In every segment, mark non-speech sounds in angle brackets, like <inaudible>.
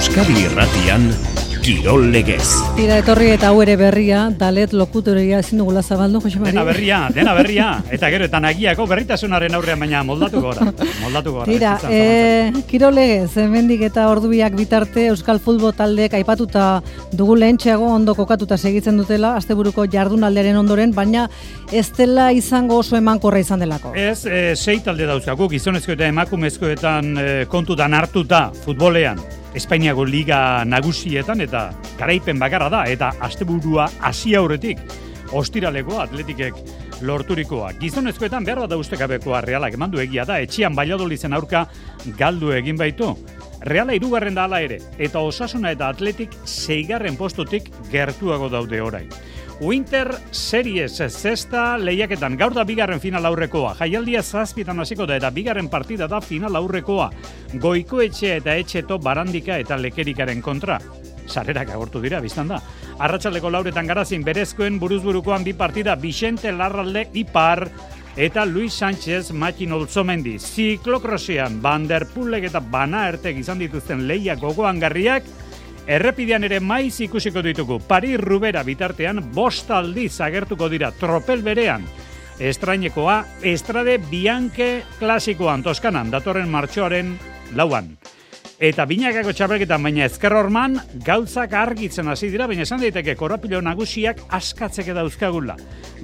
Euskadi Irratian Kirol Legez. Tira etorri eta hau ere berria, dalet lokutoria ezin dugula zabaldu, Jose Mari. Dena berria, dena berria. <laughs> Eta gero, eta nagiako berritasunaren aurrean baina moldatu gora. <laughs> Moldatu gora. Tira, e, izan Kirol Legez, hemendik eta ordubiak bitarte Euskal Futbol taldeek aipatuta dugu lehentxeago ondo kokatuta segitzen dutela, asteburuko jardunalderen ondoren, baina ez dela izango oso emankorra izan delako. Ez, e, sei talde dauzkagu, gizonezko eta emakumezkoetan e, kontutan hartuta futbolean. Espainiako liga nagusietan eta garaipen bakarra da eta asteburua hasi aurretik ostiraleko atletikek lorturikoa. Gizonezkoetan behar bat ustekabekoa realak emandu egia da, etxian baiadolizen aurka galdu egin baitu. Reala irugarren da ala ere, eta osasuna eta atletik seigarren postutik gertuago daude orain. Winter Series zesta lehiaketan gaur da bigarren final aurrekoa. Jaialdia zazpitan hasiko da eta bigarren partida da final aurrekoa. Goiko etxe eta etxeto barandika eta lekerikaren kontra. Sarerak agortu dira, biztan da. Arratxaldeko lauretan garazin berezkoen buruzburukoan bi partida Vicente Larralde Ipar eta Luis Sánchez Makin Olzomendi. Ziklokrosean, Van der Pulek eta Bana Ertek izan dituzten leia gogoan garriak, Errepidean ere maiz ikusiko ditugu. Pari Rubera bitartean bost aldiz agertuko dira tropel berean. Estrainekoa, Estrade Bianche klasikoan Toskanan, datorren martxoaren lauan. Eta binakako txapelketan baina ezker horman, gauzak argitzen hasi dira, baina esan daiteke korapilo nagusiak askatzeke dauzkagula.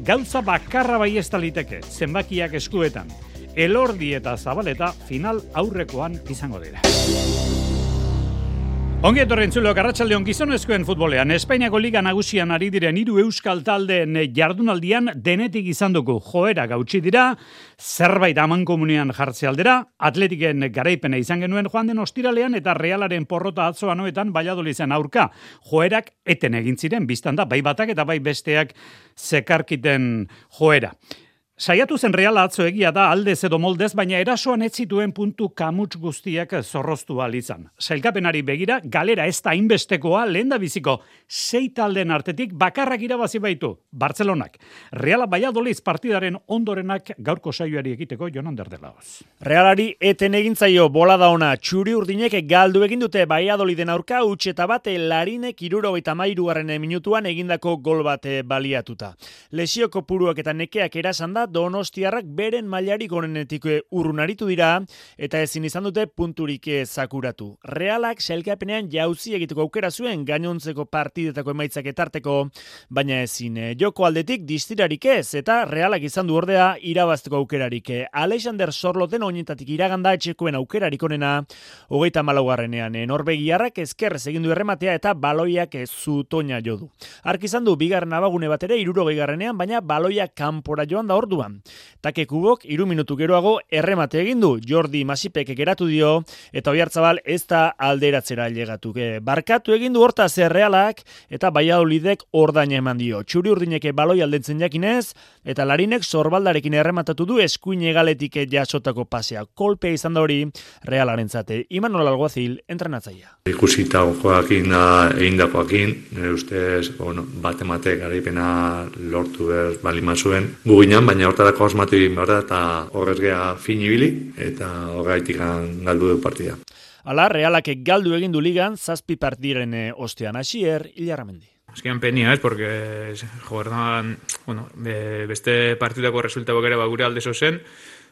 Gauza bakarra bai ez liteke, zenbakiak eskuetan. Elordi eta zabaleta final aurrekoan izango dira. Ongi etorren zulo, Garratxaldeon gizonezkoen futbolean, Espainiako Liga nagusian ari diren hiru euskal taldeen jardunaldian denetik izan dugu joera gautxi dira, zerbait aman komunian jartze aldera, atletiken garaipena izan genuen joan den ostiralean eta realaren porrota atzoa noetan baiadolizen aurka. Joerak eten egin ziren, biztan da, bai batak eta bai besteak zekarkiten joera. Saiatu zen reala atzo egia da aldez edo moldez, baina erasoan ez zituen puntu kamuts guztiak zorroztu izan. Sailkapenari begira, galera ez da inbestekoa lehen da biziko sei talden artetik bakarrak irabazi baitu, Bartzelonak. Reala Baiadoliz partidaren ondorenak gaurko saioari egiteko jonan derdelaoz. Realari eten egintzaio bola da ona txuri urdinek galdu egin dute Baiadoliden aurka utxe eta bate larinek iruro eta mairuaren minutuan egindako gol bate baliatuta. Lesio kopuruak eta nekeak erasan da donostiarrak beren mailarik onenetik urrunaritu dira eta ezin izan dute punturik zakuratu. Realak selkapenean jauzi egiteko aukera zuen gainontzeko partidetako emaitzak etarteko, baina ezin joko aldetik distirarik ez eta realak izan du ordea irabazteko aukerarik. Alexander Sorloten oinetatik iraganda etxekoen aukerarik onena, hogeita malaugarrenean Norbegiarrak ezkerrez egin du errematea eta baloiak ez zutoina jodu. Ark izan du bigarren abagune bat ere irurogei garrenean, baina baloiak kanpora joan da orduan. Take kubok, iru minutu geroago erremate egin du Jordi Masipek geratu dio eta oiartzabal ez da alderatzera llegatu. Barkatu egin du horta zerrealak eta baiadolidek ordaina eman dio. Txuri urdineke baloi aldentzen jakinez eta larinek zorbaldarekin errematatu du eskuin egaletik jasotako pasea. Kolpea izan da hori realaren zate. Imanol Alguazil, entrenatzaia. Ikusita joakin egin dakoakin, nire ustez, bueno, bat emate garaipena lortu behar balima zuen. Guginan, baina hortarako osmatu egin behar da, eta horrez geha fin ibili, eta horreitik galdu du partida. Ala, realak galdu egin du ligan, zazpi partiren ostean hasier, hilarramendi. Azkenean penia, ez, porque joder, bueno, beste partidako resultatuak ere ba, gure alde zen,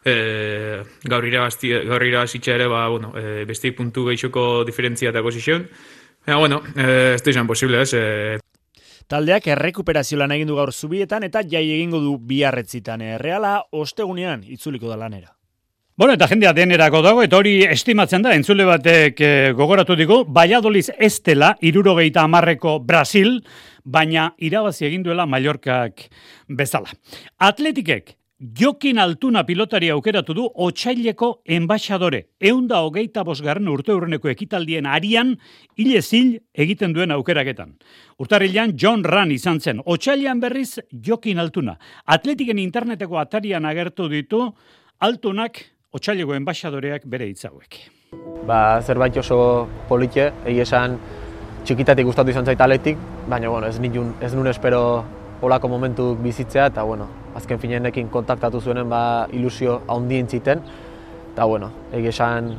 e, gaur irabazti, gaur irabazitxa ere, ba, bueno, e, beste puntu gehioko diferentzia eta zizion. Ja, bueno, e, ez da izan posible, ez, e, Taldeak errekuperazio lan egin du gaur zubietan eta jai egingo du biarretzitan. Reala ostegunean itzuliko da lanera. Bueno, eta jendea denerako dago, eta hori estimatzen da, entzule batek e, gogoratu digu, Baiadoliz Estela, irurogeita amarreko Brasil, baina irabazi egin duela Mallorcak bezala. Atletikek, Jokin Altuna pilotari aukeratu du otxaileko enbaixadore. Eunda hogeita bosgarren urte urreneko ekitaldien arian, hile egiten duen aukeraketan. Urtarrilean John Run izan zen. Otxailean berriz Jokin Altuna. Atletiken interneteko atarian agertu ditu, Altunak otxaileko enbaixadoreak bere hitzauek. Ba, zerbait oso politxe, egi esan txikitatik gustatu izan zait atletik, baina bueno, ez, nitun, ez nun espero olako momentu bizitzea, eta bueno, azken finenekin kontaktatu zuenen ba, ilusio handien ziten, eta bueno, egi esan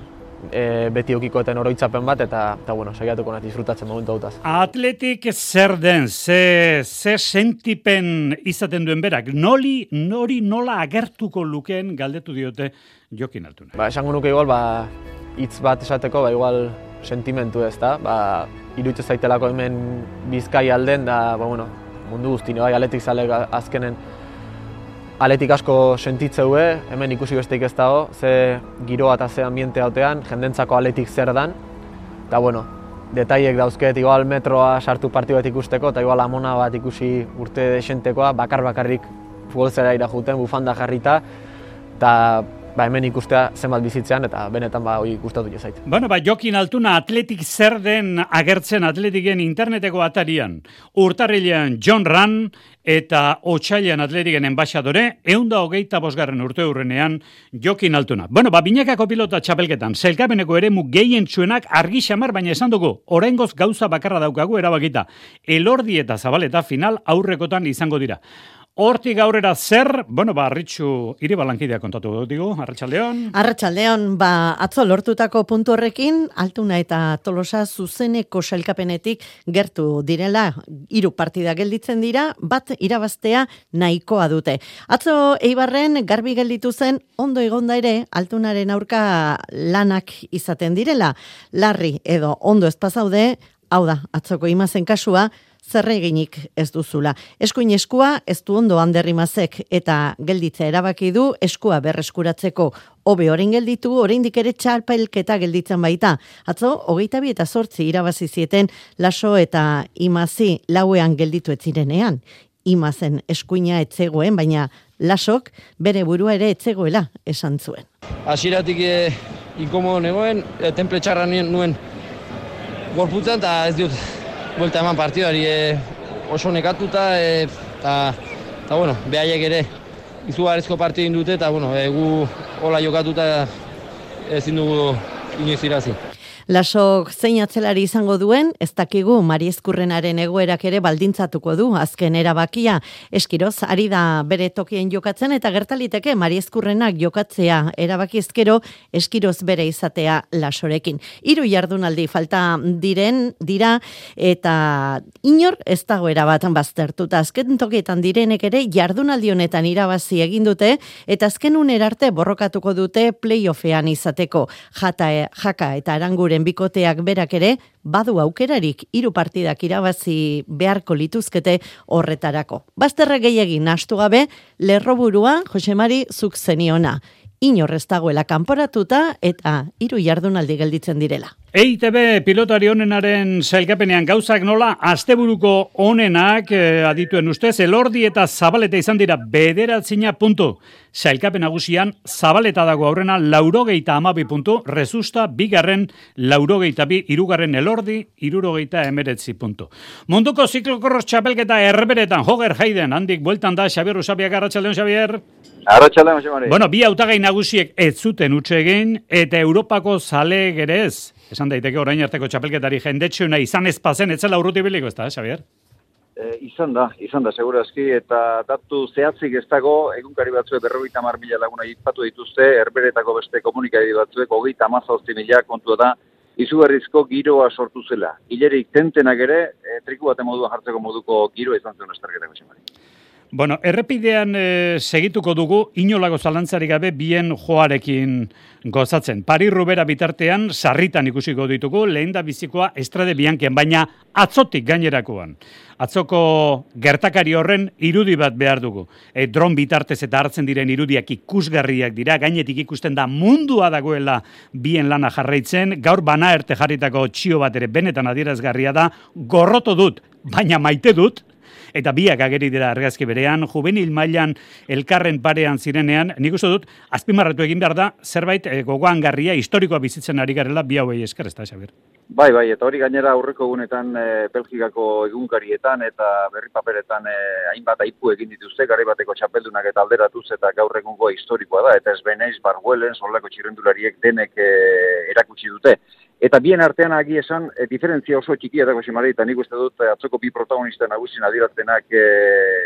e, beti eukikoeten oroitzapen bat, eta, eta bueno, saiatuko nahi disfrutatzen momentu hautaz. Atletik zer den, ze, ze sentipen izaten duen berak, noli, nori nola agertuko lukeen galdetu diote jokin altuna. Ba, esango nuke igual, ba, hitz bat esateko, ba, igual sentimentu ez da, ba, iruitze zaitelako hemen bizkai alden, da, ba, bueno, mundu guztine, bai, aletik zale azkenen aletik asko sentitzeue, hemen ikusi besteik ez dago, ze giroa eta ze ambiente hautean, jendentzako aletik zer dan, eta, bueno, detaiek dauzket, igual metroa sartu partidu bat ikusteko, eta igual amona bat ikusi urte desentekoa, bakar bakarrik futbolzera ira juten, bufanda jarrita, eta ba, hemen ikustea zenbat bizitzean eta benetan ba hori gustatu jo zait. Bueno, ba Jokin Altuna atletik zer den agertzen atletiken interneteko atarian. Urtarrilean John Ran eta Otsailean atletiken hogeita bosgarren urte hurrenean Jokin Altuna. Bueno, ba binekako pilota txapelketan, zelkabeneko ere mu gehien txuenak argi xamar, baina esan dugu, orengoz gauza bakarra daukagu erabakita. Elordi eta zabaleta final aurrekotan izango dira. Hortik gaurera zer, bueno, ba, arritxu iri balankidea kontatu dut, digu, Arratxaldeon. Arratxaldeon, ba, atzo lortutako puntu horrekin, altuna eta tolosa zuzeneko sailkapenetik gertu direla, hiru partida gelditzen dira, bat irabaztea nahikoa dute. Atzo eibarren garbi gelditu zen, ondo egonda ere, altunaren aurka lanak izaten direla, larri edo ondo ez pasaude, hau da, atzoko imazen kasua, zerreginik ez duzula. Eskuin eskua ez du ondo handerrimazek eta gelditza erabaki du eskua berreskuratzeko hobe orain gelditu, oraindik ere txalpailketa gelditzen baita. Atzo, hogeita bi eta sortzi irabazi zieten laso eta imazi lauean gelditu etzirenean. Imazen eskuina etzegoen, baina lasok bere burua ere etzegoela esan zuen. Asiratik e, eh, inkomodo negoen, e, temple txarra nuen gorputzen, eta ez dut vuelta eman partidari e, oso nekatuta eta e, bueno, behaiek ere izugarrizko partidu indute eta bueno, e, gu hola jokatuta ezin dugu inoiz irazi. Lasok zein atzelari izango duen, ez dakigu Mari Eskurrenaren egoerak ere baldintzatuko du azken erabakia. Eskiroz, ari da bere tokien jokatzen eta gertaliteke Mari Eskurrenak jokatzea erabaki ezkero eskiroz bere izatea lasorekin. Hiru jardunaldi falta diren dira eta inor ez dago erabatan baztertuta azken tokietan direnek ere jardunaldi honetan irabazi egin dute eta azken unerarte borrokatuko dute playoffean izateko. Jata, jaka eta arangure bikoteak berak ere, badu aukerarik hiru partidak irabazi beharko lituzkete horretarako. Bazterra gehiagin nastu gabe, lerroburua Josemari zuk zeniona. Inorrez dagoela kanporatuta eta hiru jardunaldi gelditzen direla. EITB pilotari honenaren zailkapenean gauzak nola, asteburuko honenak eh, adituen ustez, elordi eta zabaleta izan dira bederatzina puntu. Zailkapen nagusian zabaleta dago aurrena laurogeita amabi puntu, rezusta bigarren laurogeita bi, irugarren elordi, irurogeita emeretzi puntu. Munduko ziklokorros txapelketa erberetan, Hoger Haiden, handik bueltan da, Xabier Usabiak, Arratxaldeon, Xabier. Arratxaldeon, Xabier. Bueno, bi autagai nagusiek ez zuten utsegin, eta Europako zale gerez, esan daiteke orain arteko txapelketari jendetxuna izan ez pazen, etzela urruti biliko, ez da, Xavier? E, izan da, izan da, segurazki, eta datu zehatzik ez dago, egunkari batzuek berrogeita mar mila laguna ipatu dituzte, erberetako beste komunikari batzuek, hogeita amazazti mila kontua da, izugarrizko giroa sortu zela. Hilerik tentenak ere, e, triku bat modua jartzeko moduko giroa izan zuen estarketako xemari. Bueno, errepidean e, segituko dugu, inolago zalantzari gabe bien joarekin gozatzen. Pari rubera bitartean, sarritan ikusiko ditugu, lehen da bizikoa estrade bianken, baina atzotik gainerakoan. Atzoko gertakari horren irudi bat behar dugu. E, dron bitartez eta hartzen diren irudiak ikusgarriak dira, gainetik ikusten da mundua dagoela bien lana jarraitzen, gaur bana erte jarritako txio bat ere benetan adierazgarria da, gorroto dut, baina maite dut, eta biak ageri dira argazki berean, juvenil mailan elkarren parean zirenean, nik uste dut, azpimarratu egin behar da, zerbait e, gogoan garria, historikoa bizitzen ari garela, bi hauei esker, ez da, Xabir? Bai, bai, eta hori gainera aurreko egunetan e, Belgikako egunkarietan eta berri paperetan e, hainbat aipu egin dituzte, gari bateko txapeldunak eta alderatuz eta gaur egungo historikoa da, eta ez beneiz, barguelen, solako txirendulariek denek e, erakutsi dute. Eta bien artean agi esan, e, diferentzia oso txikia dago ximari, eta nik uste dut eh, atzoko bi protagonista nagusin adiraztenak e,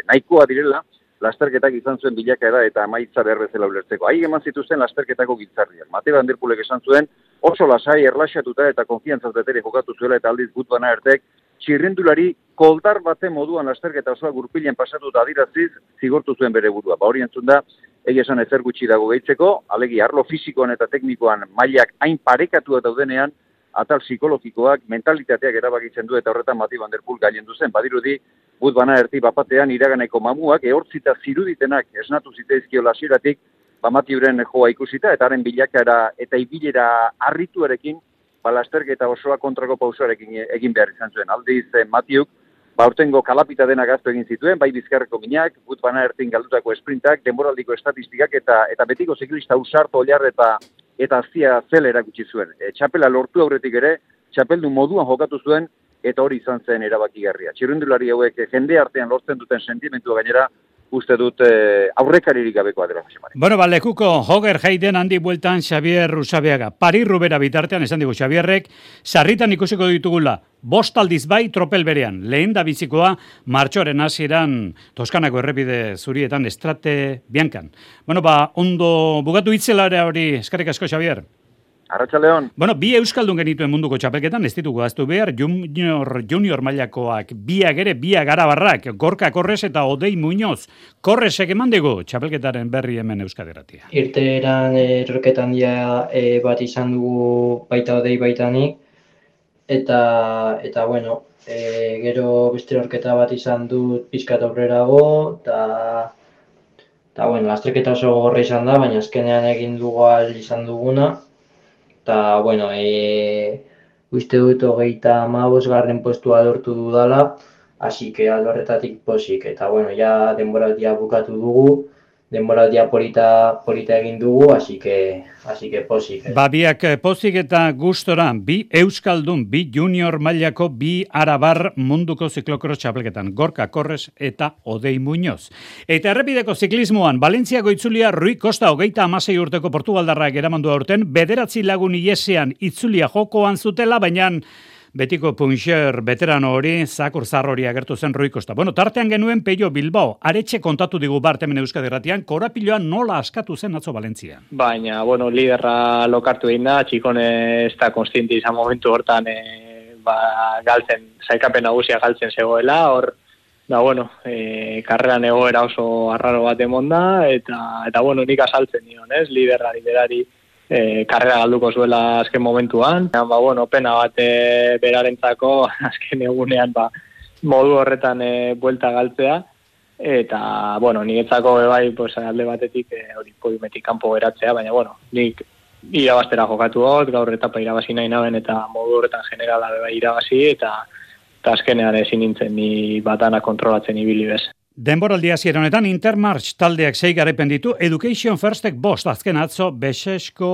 nahikoa direla, lasterketak izan zuen bilakaera eta amaitza behar bezala ulertzeko. Ahi eman zituzten lasterketako giltzarriak. Mateo Anderpulek esan zuen, oso lasai erlaxatuta eta konfiantzaz betere jokatu zuela eta aldiz gut bana ertek, txirrendulari koldar bate moduan lasterketa osoa gurpilen pasatu da adiraziz, zigortu zuen bere burua. Ba hori entzun da, egia esan ezer gutxi dago gehitzeko, alegi arlo fisikoan eta teknikoan mailak hain parekatu daudenean, atal psikologikoak, mentalitateak erabakitzen du eta horretan Mati Van Der Poel gailen duzen. Badirudi, gut bana erti bapatean iraganeko mamuak, ehortzita ziruditenak esnatu ziteizkio lasieratik, ba Mati joa ikusita, eta haren bilakara eta ibilera arrituarekin, balasterketa osoa kontrako pausoarekin egin behar izan zuen. Aldiz, eh, Matiuk, ba urtengo kalapita dena gaztu egin zituen, bai bizkarreko minak, gut bana ertin galdutako esprintak, denboraldiko estatistikak, eta eta betiko ziklista usarto oliar eta eta azia zel erakutsi zuen. E, txapela lortu aurretik ere, txapeldu moduan jokatu zuen, eta hori izan zen erabakigarria. Txirundulari hauek jende artean lortzen duten sentimentua gainera, uste dut eh, aurrekaririk gabekoa dela Josemari. Bueno, ba, lekuko Hoger Heiden handi bueltan Xavier Rusabeaga. Pari Rubera bitartean, esan digu Xavierrek, sarritan ikusiko ditugula, bost aldiz bai tropel berean. Lehen da bizikoa, martxoaren hasieran Toskanako errepide zurietan estrate biankan. Bueno, ba, ondo bugatu itzelare hori, eskarrik asko Xavier. Arratxaleon. Bueno, bi euskaldun genituen munduko txapelketan, ez ditugu aztu behar, junior, junior mailakoak, biak ere, biak garabarrak, gorka korrez eta odei muñoz. Korrezek eman dugu txapelketaren berri hemen euskaderatia. Irteeran erroketan dia e, bat izan dugu baita odei baitanik, eta, eta bueno, e, gero beste erroketa bat izan dut pizkat aurrerago, eta eta bueno, lasterketa oso gorra izan da, baina azkenean egin dugu izan duguna, eta, bueno, e, uste dut hogeita amabos garren postua lortu dudala, hasi que aldorretatik posik, eta, bueno, ja denboraldia bukatu dugu, denboraldia polita, polita egin dugu, hasi que, hasi que posik. Ba, biak eh, posik eta gustora, bi Euskaldun, bi junior mailako, bi arabar munduko ziklokro txapelketan, Gorka Korres eta Odei Muñoz. Eta errepideko ziklismoan, Valentziako itzulia Rui Costa hogeita amasei urteko Portugaldarrak eramandu aurten, bederatzi lagun iesean itzulia jokoan zutela, baina betiko punxer veterano hori, zakur hori agertu zen ruikosta. Bueno, tartean genuen Peio Bilbao, aretxe kontatu digu bartemen euskadi ratian, korapiloa nola askatu zen atzo Valentzia. Baina, bueno, liderra lokartu egin da, txikone ez da konstienti izan momentu hortan e, ba, galtzen, zaikapen nagusia galtzen zegoela, hor, da, bueno, e, karreran egoera oso arraro bat emonda, eta, eta bueno, nik asaltzen nion, ez, liderra, liderari, e, karrera galduko zuela azken momentuan. Ba, bueno, pena bat e, berarentzako <laughs> azken egunean ba, modu horretan e, buelta galtzea. Eta, bueno, niretzako bai, pues, alde batetik e, hori podiumetik kanpo beratzea, baina, bueno, nik irabaztera jokatu hot, gaur etapa irabazi nahi naben eta modu horretan generala bai irabazi, eta, eta azkenean ezin nintzen ni batana kontrolatzen ibili bez. Denboraldia ziren honetan Intermarch taldeak sei garaipen ditu, Education Firstek bost azken atzo, Besesko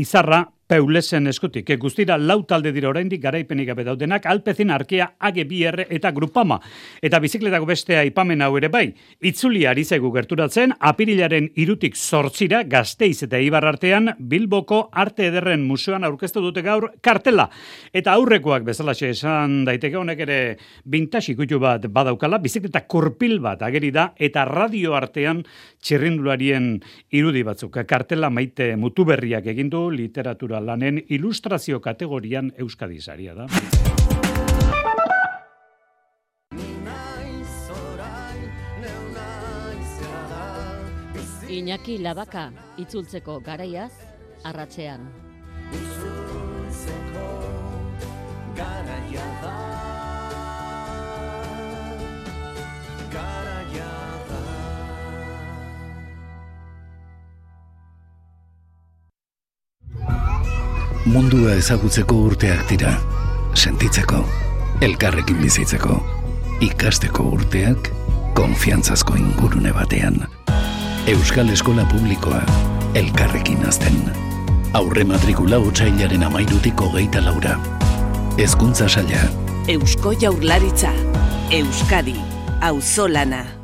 izarra Peulesen eskutik, guztira lau talde dira oraindik garaipenik gabe daudenak, Alpezin Arkea, AGBR eta Grupama. Eta bizikletako bestea ipamen hau ere bai, itzuli ari zaigu gerturatzen, apirilaren irutik sortzira, gazteiz eta ibar artean, Bilboko Arte Ederren Museoan aurkeztu dute gaur kartela. Eta aurrekoak bezala esan daiteke honek ere bintasi kutu bat badaukala, bizikleta kurpil bat ageri da, eta radio artean txirrindularien irudi batzuk. Kartela maite mutuberriak egindu literatura lanen ilustrazio kategorian Euskadi saria da. Iñaki Labaka itzultzeko garaiaz arratzean. Itzultzeko garaia da. Mundua ezagutzeko urteak dira. Sentitzeko, elkarrekin bizitzeko, ikasteko urteak, konfiantzazko ingurune batean. Euskal Eskola Publikoa, elkarrekin azten. Aurre matrikula utxailaren amairutiko geita laura. Ezkuntza saia. Eusko jaurlaritza. Euskadi. Auzolana.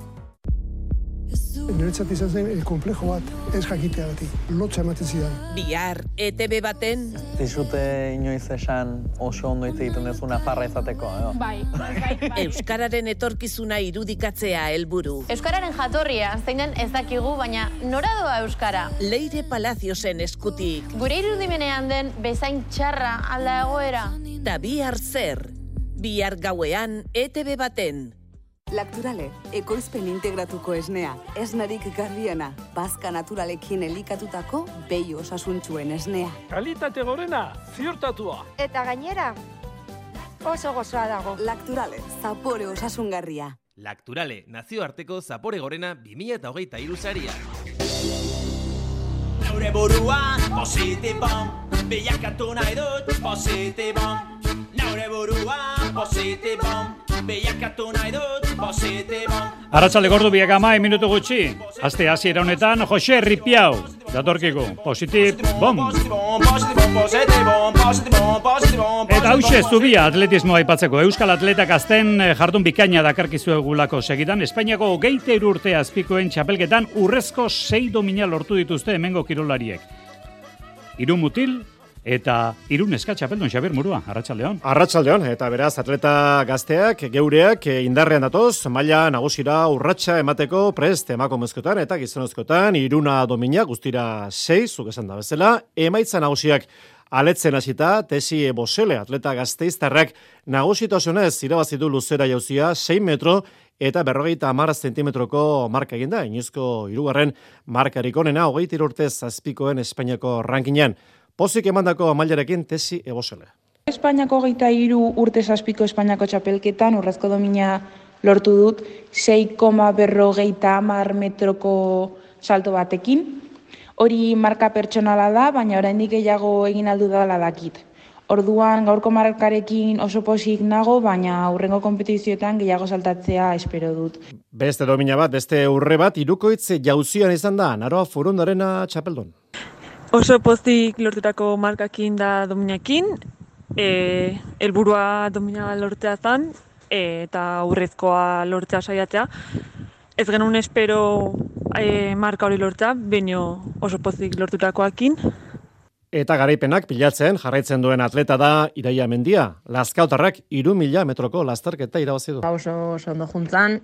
Niretzat izan zen eh, komplejo bat, ez jakiteagatik, lotxa ematen zidan. Bihar, ETB baten, Zizute inoiz esan oso ondo hitz egiten duzu nafarra izateko, edo? Bai, bai, bai. Euskararen etorkizuna irudikatzea helburu. Euskararen jatorria, zein den ez dakigu, baina nora doa Euskara? Leire Palaziosen eskutik. Gure irudimenean den bezain txarra alda egoera. Bihar zer, bihar gauean ETB baten. Lakturale, ekoizpen integratuko esnea, esnarik garbiena, bazka naturalekin elikatutako behi osasuntsuen esnea. Kalitate gorena, ziurtatua. Eta gainera, oso gozoa dago. Lakturale, zapore osasungarria. Lakturale, nazioarteko zapore gorena 2008 iruzaria. Neure burua positibon, bilakatu nahi dut positibon. Neure burua positibon, bilakatu nahi dut positibon. Arratsalde gordu biak ama, minutu gutxi. Aste hasiera honetan, Jose Ripiau. Datorkigu, positib, bom. Eta hause zubia atletismoa aipatzeko. Euskal atletak azten eh, jardun bikaina dakarkizu egulako segidan. Espainiako geite urte azpikoen txapelketan urrezko sei domina lortu dituzte hemengo kirolariek. Iru mutil eta iru neska txapeldun Xabier Murua, Arratsaldeon. Arratsaldeon eta beraz atleta gazteak, geureak eh, indarrean datoz, maila nagusira urratsa emateko prest emakumezkotan eta gizonezkotan iruna domina guztira 6, zuk esan da bezala, emaitza nagusiak aletzen hasita, tesi bosele atleta gazteiztarrak nagusitasunez irabazi du luzera jauzia 6 metro eta berrogeita amara zentimetroko marka eginda, inoizko irugarren markarik onena, hogeita urtez zazpikoen Espainiako rankinean. Pozik emandako mailarekin tesi ebosele. Espainiako geita iru urte zazpiko Espainiako txapelketan urrezko domina lortu dut 6, berrogeita amar metroko salto batekin. Hori marka pertsonala da, baina oraindik gehiago egin aldu dela dakit. Orduan gaurko markarekin oso posik nago, baina aurrengo kompetizioetan gehiago saltatzea espero dut. Beste domina bat, beste urre bat, irukoitz jauzian izan da, naroa furundarena txapeldon. Oso pozik lortutako markakin da dominakin, e, elburua domina lortzea zan, e, eta aurrezkoa lortzea saiatzea. Ez genuen espero e, marka hori lortzea, baino oso pozik lortutakoakin. Eta garaipenak pilatzen jarraitzen duen atleta da Iraia Mendia. Lazkautarrak iru mila metroko lasterketa irabazi du. Ba, oso, oso ondo juntzan,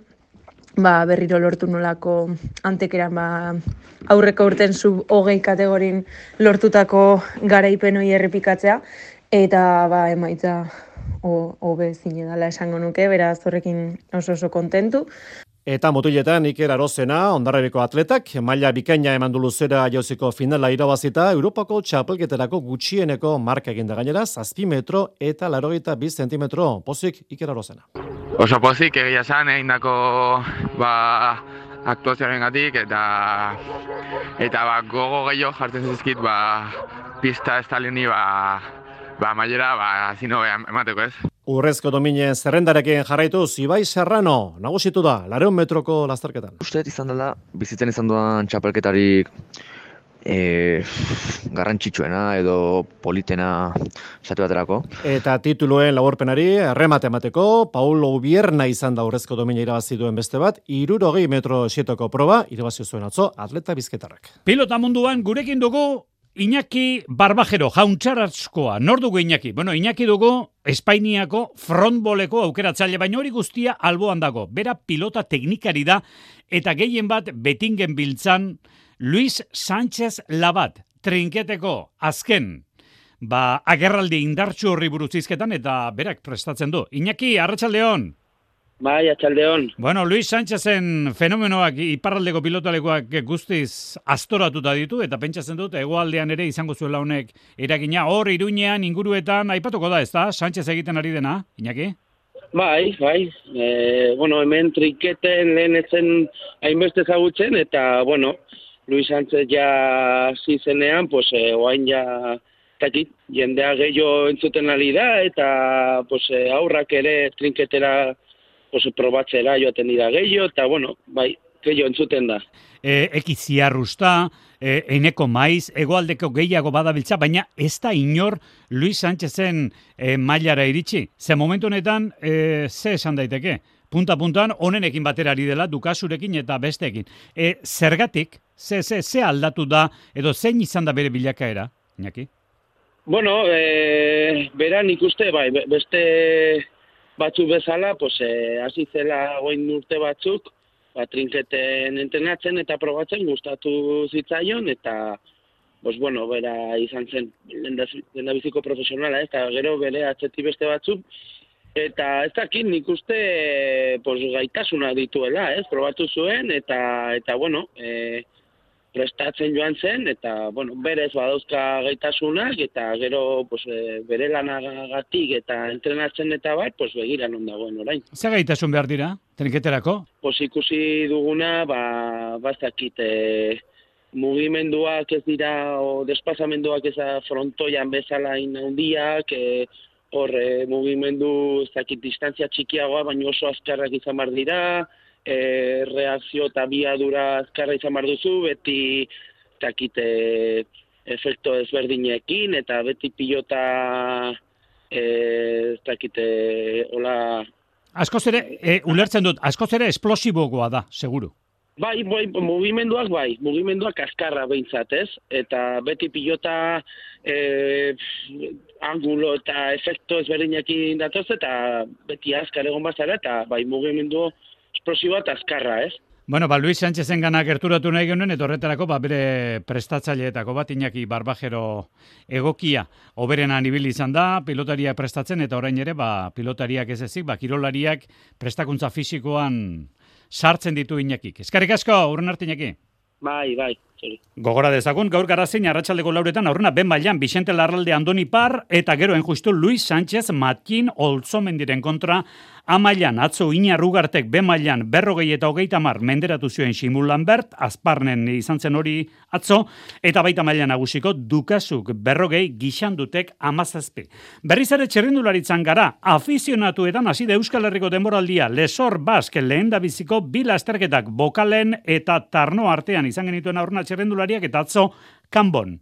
ba, berriro lortu nolako antekeran ba, aurreko urten sub hogei kategorin lortutako garaipen hori errepikatzea, eta ba, emaitza ho- hobe zine dela esango nuke, beraz horrekin oso oso kontentu. Eta mutiletan Iker Arozena, ondarreriko atletak, maila bikaina eman du luzera jauziko finala irabazita, Europako txapelketerako gutxieneko marka eginda gainera, zazpi metro eta larogeita bi zentimetro. Pozik Iker Arozena. Oso pozik egia esan egindako ba, aktuazioaren gatik eta eta ba, gogo gehiago jartzen zizkit ba, pista estalini ba, ba, mailera ba, zino emateko ez. Urrezko dominen zerrendarekin jarraitu, Zibai Serrano, nagusitu da, lareun metroko lasterketan. Uste izan dela, bizitzen izan duan txapelketarik e, garrantzitsuena edo politena esatu baterako. Eta tituluen laburpenari, erremate emateko, Paulo Ubierna izan da urrezko domina irabazi duen beste bat, irurogei metro esietoko proba, irabazi zuen atzo, atleta bizketarrak. Pilota munduan gurekin dugu Iñaki Barbajero, jauntxaratskoa, nor dugu Iñaki? Bueno, Iñaki dugu Espainiako frontboleko aukeratzaile, baina hori guztia alboan dago. Bera pilota teknikari da, eta gehien bat betingen biltzan Luis Sánchez Labat, trinketeko azken, ba, agerraldi indartxu horri buruzizketan, eta berak prestatzen du. Iñaki, arratsaldeon. Bai, atxaldeon. Bueno, Luis Sánchezen fenomenoak iparraldeko pilotalekoak guztiz astoratuta ditu eta pentsatzen dut hegoaldean ere izango zuela honek eragina hor iruñean inguruetan aipatuko da, ezta? Sánchez egiten ari dena, Iñaki? Bai, bai. E, bueno, hemen trinketen lehen etzen hainbeste ezagutzen eta, bueno, Luis Sánchez ja zizenean, pues, e, oain ja takit, jendea gehiago entzuten ari da eta pues, e, aurrak ere trinketera pues, probatzera joaten dira gehiago eta, bueno, bai, gehiago entzuten da. E, ekiziarrusta, e, eneko maiz, egoaldeko gehiago badabiltza, baina ez da inor Luis Sánchezen e, mailara iritsi. Ze momentu honetan, e, ze esan daiteke? punta-puntan onenekin batera ari dela, dukasurekin eta besteekin. E, zergatik, ze, ze, ze aldatu da, edo zein izan da bere bilakaera, Iñaki? Bueno, e, bera nik uste, bai, be- beste batzuk bezala, pues, e, hasi zela goin urte batzuk, ba, trinketen entrenatzen eta probatzen gustatu zitzaion, eta, pues, bueno, bera izan zen lendabiziko profesionala, ez, eta gero bere atzeti beste batzuk, eta ez dakit nik uste, pues, gaitasuna dituela, ez, probatu zuen, eta, eta bueno, e, prestatzen joan zen, eta, bueno, berez badauzka gaitasunak, eta gero, pues, e, bere lanagatik eta entrenatzen eta bat, pues, begira non dagoen orain. Ze gaitasun behar dira, trinketerako? Pues, ikusi duguna, ba, bastakit, e, mugimenduak ez dira, o despazamenduak ez frontoian bezala inaundiak, e, hor e, mugimendu ez dakit distantzia txikiagoa, baina oso azkarrak izan bar dira, e, reakzio eta biadura azkarra izan bar duzu, beti ez dakit e, efekto ezberdinekin, eta beti pilota e, ez dakit e, hola Askoz ere, e, ulertzen dut, askoz ere esplosibogoa da, seguru. Bai, bai, mugimenduak bai, mugimenduak azkarra behintzat, ez? Eta beti pilota e, angulo eta efekto ezberdinekin datoz, eta beti azkar egon bazara, eta bai, mugimendu esplosiboa eta azkarra, ez? Bueno, ba, Luis Sánchezen gana gerturatu nahi genuen, eta horretarako ba, bere prestatzaileetako bat Iñaki Barbajero egokia. Oberenan ibili izan da, pilotaria prestatzen, eta orain ere, ba, pilotariak ez ezik, ba, kirolariak prestakuntza fisikoan sartzen ditu Iñakik. Eskarrik asko, urren arte Iñaki. Bai, bai, sorry. Gogora dezagun, gaur garazin arratsaldeko lauretan aurrena ben bailan Vicente Larralde Andoni Par eta gero enjustu Luis Sánchez Matkin Olzomendiren kontra amailan atzo inarrugartek ben mailan berrogei eta hogeita mar menderatu zuen simulan bert, azparnen izan zen hori atzo, eta baita mailan nagusiko dukasuk berrogei gixandutek amazazpi. Berriz ere txerrindularitzan gara, afizionatuetan hasi da Euskal Herriko denboraldia, lesor bask lehen da biziko bi lasterketak bokalen eta tarno artean izan genituen aurrena txerrendulariak eta atzo kanbon.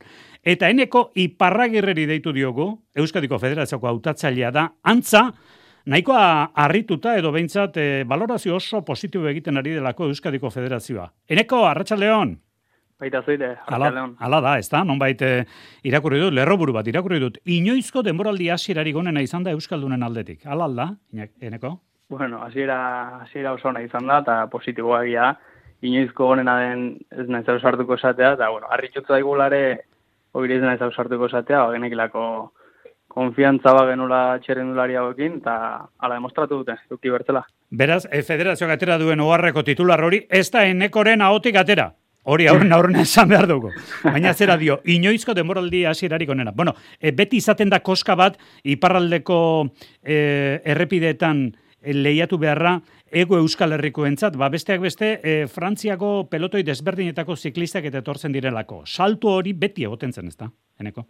Eta eneko iparragirreri deitu diogu, Euskadiko Federazioko hautatzailea da, antza, nahikoa harrituta edo behintzat e, valorazio oso positibo egiten ari delako Euskadiko Federazioa. Eneko, Arratxaldeon! Baita zuide, Ala, ala da, ez da, nonbait e, irakurri dut, lerroburu bat irakurri dut. Inoizko denboraldi hasierari gonena izan da Euskaldunen aldetik. Ala alda, Eneko? Bueno, hasiera hasiera oso ona izan da, eta positiboa egia da. Inoizko gonena den ez naiz ausartuko esatea, eta bueno, harritutza daigulare, hori ez naiz ausartuko esatea, ba, genekilako konfiantza ba genula txerrendulari hauekin, eta ala demostratu dute, duki bertzela. Beraz, e, federazioak atera duen oharreko titular hori, ez da enekoren ahotik atera. Hori aurren aurren esan behar dugu. Baina zera dio, inoizko demoraldi hasierarik onena. Bueno, e, beti izaten da koska bat, iparraldeko e, errepideetan e, lehiatu beharra, ego euskal herriko entzat, ba besteak beste, e, Frantziako pelotoi desberdinetako ziklistak eta etortzen direlako. Salto hori beti egoten zen, ez da, eneko?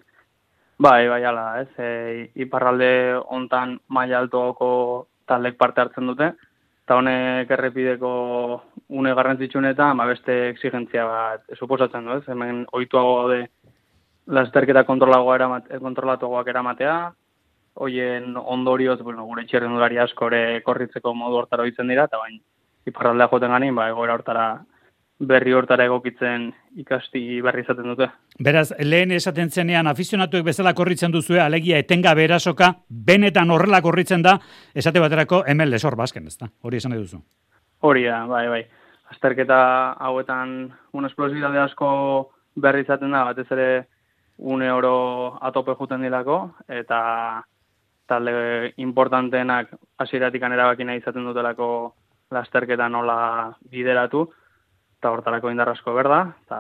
Bai, bai, ala, ez. E, iparralde hontan maila altoako taldek parte hartzen dute, eta honek errepideko une garrantzitsunetan, ba beste exigentzia bat suposatzen du, ez? Hemen ohituago gaude lasterketa kontrolagoa eramat, kontrolatuagoak eramatea, hoien ondorioz, bueno, gure txerrendulari askore korritzeko modu hortara dira, eta bain, iparraldea joten ganin, ba, egoera hortara berri hortara egokitzen ikasti berri izaten dute. Beraz, lehen esaten zenean afizionatuek bezala korritzen duzue, alegia etengabe erasoka, benetan horrela korritzen da, esate baterako hemen lesor bazken, ez da? Hori esan duzu. Hori da, bai, bai. Azterketa hauetan un esplosibitate asko berri izaten da, batez ere une oro atope juten dilako, eta talde importanteenak hasieratik erabaki nahi izaten dutelako lasterketa nola bideratu, eta hortarako indarrasko berda, eta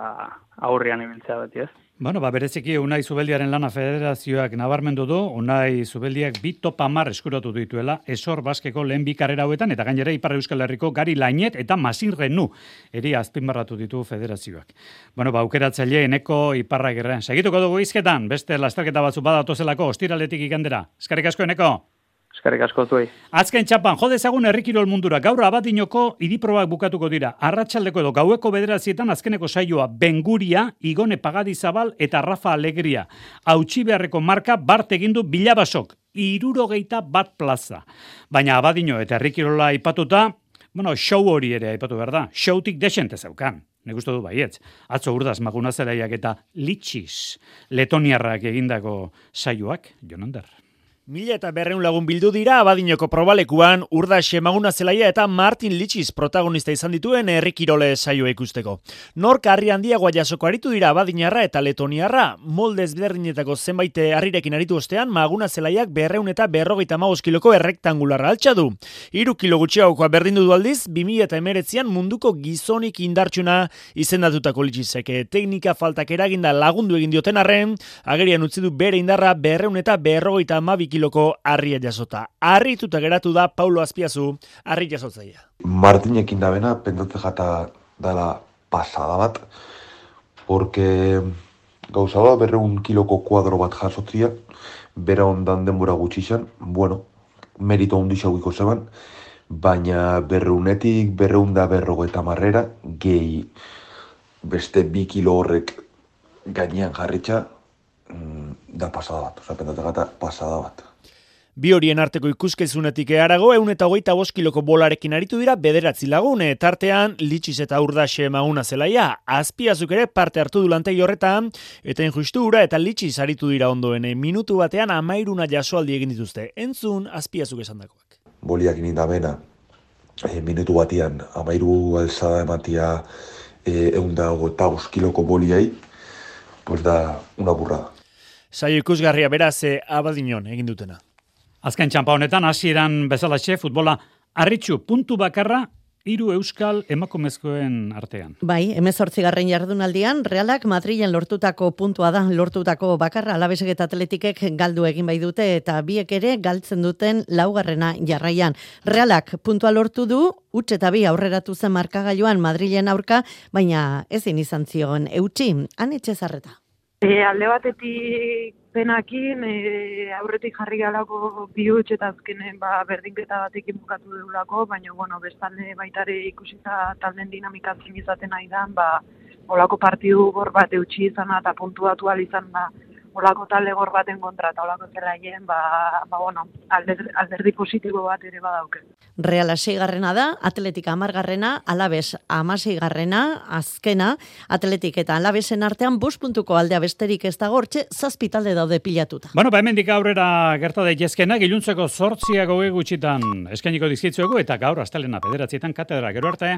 aurrian ibiltzea beti ez. Bueno, ba, bereziki Unai Zubeldiaren lana federazioak nabarmendu du, Unai Zubeldiak bi topa mar eskuratu dituela, esor baskeko lehen bi karrera hauetan, eta gainera Ipar Euskal Herriko gari lainet eta masin renu, eri azpimarratu ditu federazioak. Bueno, ba, aukeratzaile eneko Iparra gerrean. Segituko dugu izketan, beste lasterketa batzu badatozelako, ostiraletik ikandera. Eskarrik asko eneko? Eskerrik asko zuei. Azken txapan, jode ezagun herrikirol mundura, gaur abatinoko iriprobak bukatuko dira. Arratsaldeko edo gaueko bederazietan azkeneko saioa Benguria, Igone Pagadizabal eta Rafa Alegria. Hautsi beharreko marka bart egindu bilabasok. irurogeita bat plaza. Baina abadino eta herrikirola aipatuta, bueno, show hori ere aipatu behar da, showtik desente zeukan. Nik uste du baietz. Atzo urdaz maguna eta litxiz letoniarrak egindako saioak, jonander. Mila eta berreun lagun bildu dira abadinoko probalekuan urda semaguna zelaia eta Martin Litxiz protagonista izan dituen herrikirole saioa ikusteko. Nork harri handiagoa jasoko aritu dira abadinarra eta letoniarra, moldez berdinetako zenbait harrirekin aritu ostean maguna zelaiak berreun eta berrogeita magos kiloko errektangularra altxa du. Iru kilo gutxiagokoa berdindu du aldiz, 2000 eta emeretzian munduko gizonik indartsuna izendatutako Litxizek. Teknika faltak eraginda lagundu egin dioten arren, agerian utzi du bere indarra berreun eta berrogeita amabik kiloko harria jasota. Harrituta geratu da Paulo Azpiazu, harri jasotzaia. Martinekin da bena, pentsatze jata dela pasada bat, porque gauza da berreun kiloko kuadro bat jasotzia, bera ondan denbora gutxi izan, bueno, merito hundi xauiko zeban, baina berreunetik berreunda berrogo eta marrera, gehi beste bi kilo horrek gainean jarritxa, da pasada bat, oza, pentsatze jata pasada bat. Bi horien arteko ikuskezunetik eharago, eun eta hogeita bost kiloko bolarekin aritu dira bederatzi lagune, tartean litxiz eta urdaxe mauna zelaia, azpiazuk ere parte hartu du lantegi horretan, eta injustu ura eta litxiz aritu dira ondoen, minutu batean amairuna jasoaldi egin dituzte, entzun azpiazuk esan dakoak. Boliak da bena, e, minutu batean amairu alzada ematia e, eun da hogeita kiloko boliai, pues da una burrada. Saio ikusgarria beraz, e, abadinon egin dutena. Azken txampa honetan, hasieran bezalaxe futbola arritxu puntu bakarra hiru euskal emakumezkoen artean. Bai, emezortzi garren jardunaldian, realak Madrilen lortutako puntua da, lortutako bakarra, alabesek eta atletikek galdu egin bai dute, eta biek ere galtzen duten laugarrena jarraian. Realak puntua lortu du, utxe eta bi aurreratu zen markagailuan Madrilen aurka, baina ezin izan zion eutxi, han zarreta. E, alde batetik penakin, e, aurretik jarri galako bi huts eta azkenen ba, berdinketa batekin bukatu dugulako, baina bueno, bestalde baitare ikusita talden dinamika zein izaten nahi da, ba, olako partidu gor bat eutxi izan eta puntuatu izan da, olako talde gor baten kontra eta olako zelaien, ba, ba bueno, alder, alderdi positibo bat ere badauke. Reala seigarrena da, atletika amargarrena, alabez amaseigarrena, azkena, atletik eta alabesen artean bus puntuko aldea besterik ez da gortxe, zazpitalde daude pilatuta. Bueno, ba hemen aurrera gerta daitezkena, giluntzeko sortziago egutxitan eskainiko dizkitzuegu eta gaur astelena pederatzietan katedra, gero arte.